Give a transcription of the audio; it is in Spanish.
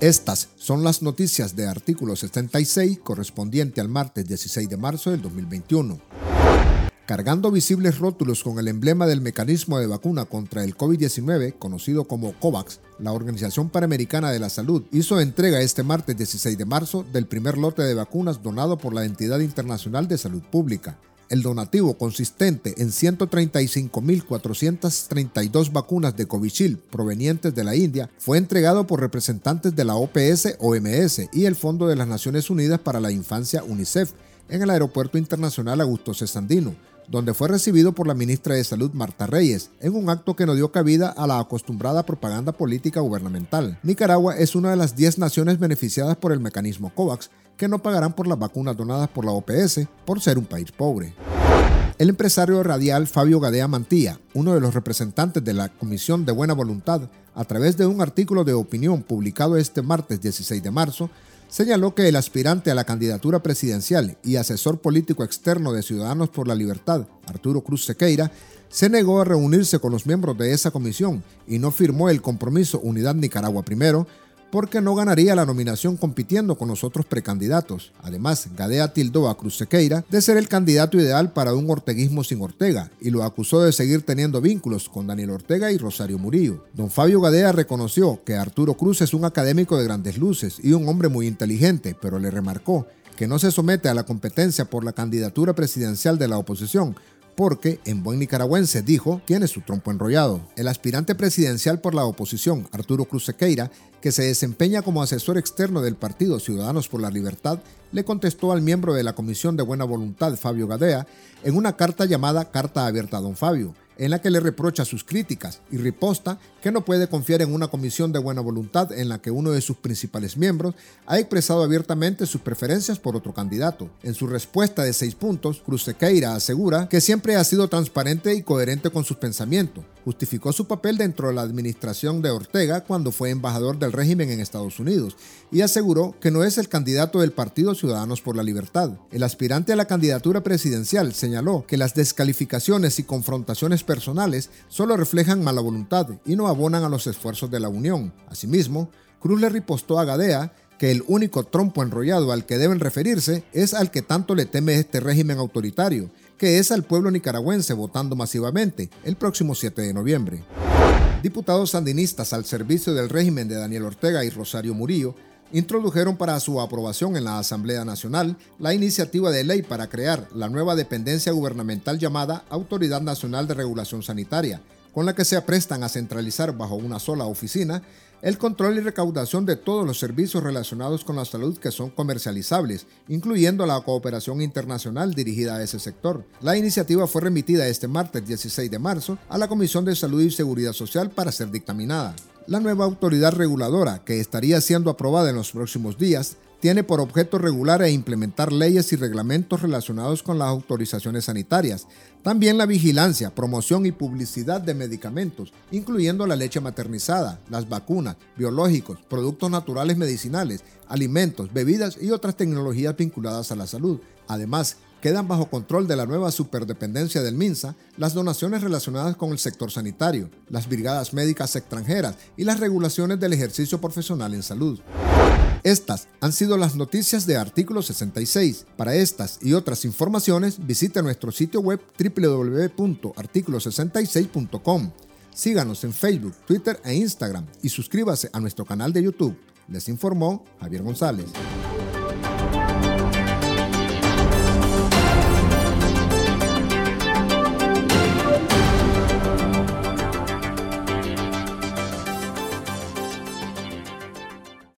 Estas son las noticias de artículo 76 correspondiente al martes 16 de marzo del 2021. Cargando visibles rótulos con el emblema del mecanismo de vacuna contra el COVID-19, conocido como COVAX, la Organización Panamericana de la Salud hizo entrega este martes 16 de marzo del primer lote de vacunas donado por la Entidad Internacional de Salud Pública. El donativo consistente en 135.432 vacunas de Covishield provenientes de la India fue entregado por representantes de la OPS, OMS y el Fondo de las Naciones Unidas para la Infancia UNICEF en el Aeropuerto Internacional Augusto Cesandino, donde fue recibido por la ministra de Salud Marta Reyes, en un acto que no dio cabida a la acostumbrada propaganda política gubernamental. Nicaragua es una de las 10 naciones beneficiadas por el mecanismo COVAX que no pagarán por las vacunas donadas por la OPS por ser un país pobre. El empresario radial Fabio Gadea Mantilla, uno de los representantes de la Comisión de Buena Voluntad, a través de un artículo de opinión publicado este martes 16 de marzo, señaló que el aspirante a la candidatura presidencial y asesor político externo de Ciudadanos por la Libertad, Arturo Cruz Sequeira, se negó a reunirse con los miembros de esa comisión y no firmó el compromiso Unidad Nicaragua Primero, porque no ganaría la nominación compitiendo con los otros precandidatos. Además, Gadea tildó a Cruz Sequeira de ser el candidato ideal para un orteguismo sin Ortega y lo acusó de seguir teniendo vínculos con Daniel Ortega y Rosario Murillo. Don Fabio Gadea reconoció que Arturo Cruz es un académico de grandes luces y un hombre muy inteligente, pero le remarcó que no se somete a la competencia por la candidatura presidencial de la oposición, porque, en buen nicaragüense, dijo, tiene su trompo enrollado. El aspirante presidencial por la oposición, Arturo Cruz Sequeira, que se desempeña como asesor externo del partido Ciudadanos por la Libertad, le contestó al miembro de la Comisión de Buena Voluntad, Fabio Gadea, en una carta llamada Carta Abierta a Don Fabio, en la que le reprocha sus críticas y riposta que no puede confiar en una comisión de buena voluntad en la que uno de sus principales miembros ha expresado abiertamente sus preferencias por otro candidato. En su respuesta de seis puntos, Cruz Sequeira asegura que siempre ha sido transparente y coherente con sus pensamientos. Justificó su papel dentro de la administración de Ortega cuando fue embajador del régimen en Estados Unidos y aseguró que no es el candidato del Partido Ciudadanos por la Libertad. El aspirante a la candidatura presidencial señaló que las descalificaciones y confrontaciones personales solo reflejan mala voluntad y no abonan a los esfuerzos de la Unión. Asimismo, Cruz le ripostó a Gadea que el único trompo enrollado al que deben referirse es al que tanto le teme este régimen autoritario, que es al pueblo nicaragüense votando masivamente el próximo 7 de noviembre. Diputados sandinistas al servicio del régimen de Daniel Ortega y Rosario Murillo introdujeron para su aprobación en la Asamblea Nacional la iniciativa de ley para crear la nueva dependencia gubernamental llamada Autoridad Nacional de Regulación Sanitaria, con la que se aprestan a centralizar bajo una sola oficina el control y recaudación de todos los servicios relacionados con la salud que son comercializables, incluyendo la cooperación internacional dirigida a ese sector. La iniciativa fue remitida este martes 16 de marzo a la Comisión de Salud y Seguridad Social para ser dictaminada. La nueva autoridad reguladora, que estaría siendo aprobada en los próximos días, tiene por objeto regular e implementar leyes y reglamentos relacionados con las autorizaciones sanitarias, también la vigilancia, promoción y publicidad de medicamentos, incluyendo la leche maternizada, las vacunas, biológicos, productos naturales medicinales, alimentos, bebidas y otras tecnologías vinculadas a la salud. Además, quedan bajo control de la nueva superdependencia del MINSA las donaciones relacionadas con el sector sanitario, las brigadas médicas extranjeras y las regulaciones del ejercicio profesional en salud. Estas han sido las noticias de Artículo 66. Para estas y otras informaciones, visite nuestro sitio web www.articulo66.com. Síganos en Facebook, Twitter e Instagram y suscríbase a nuestro canal de YouTube. Les informó Javier González.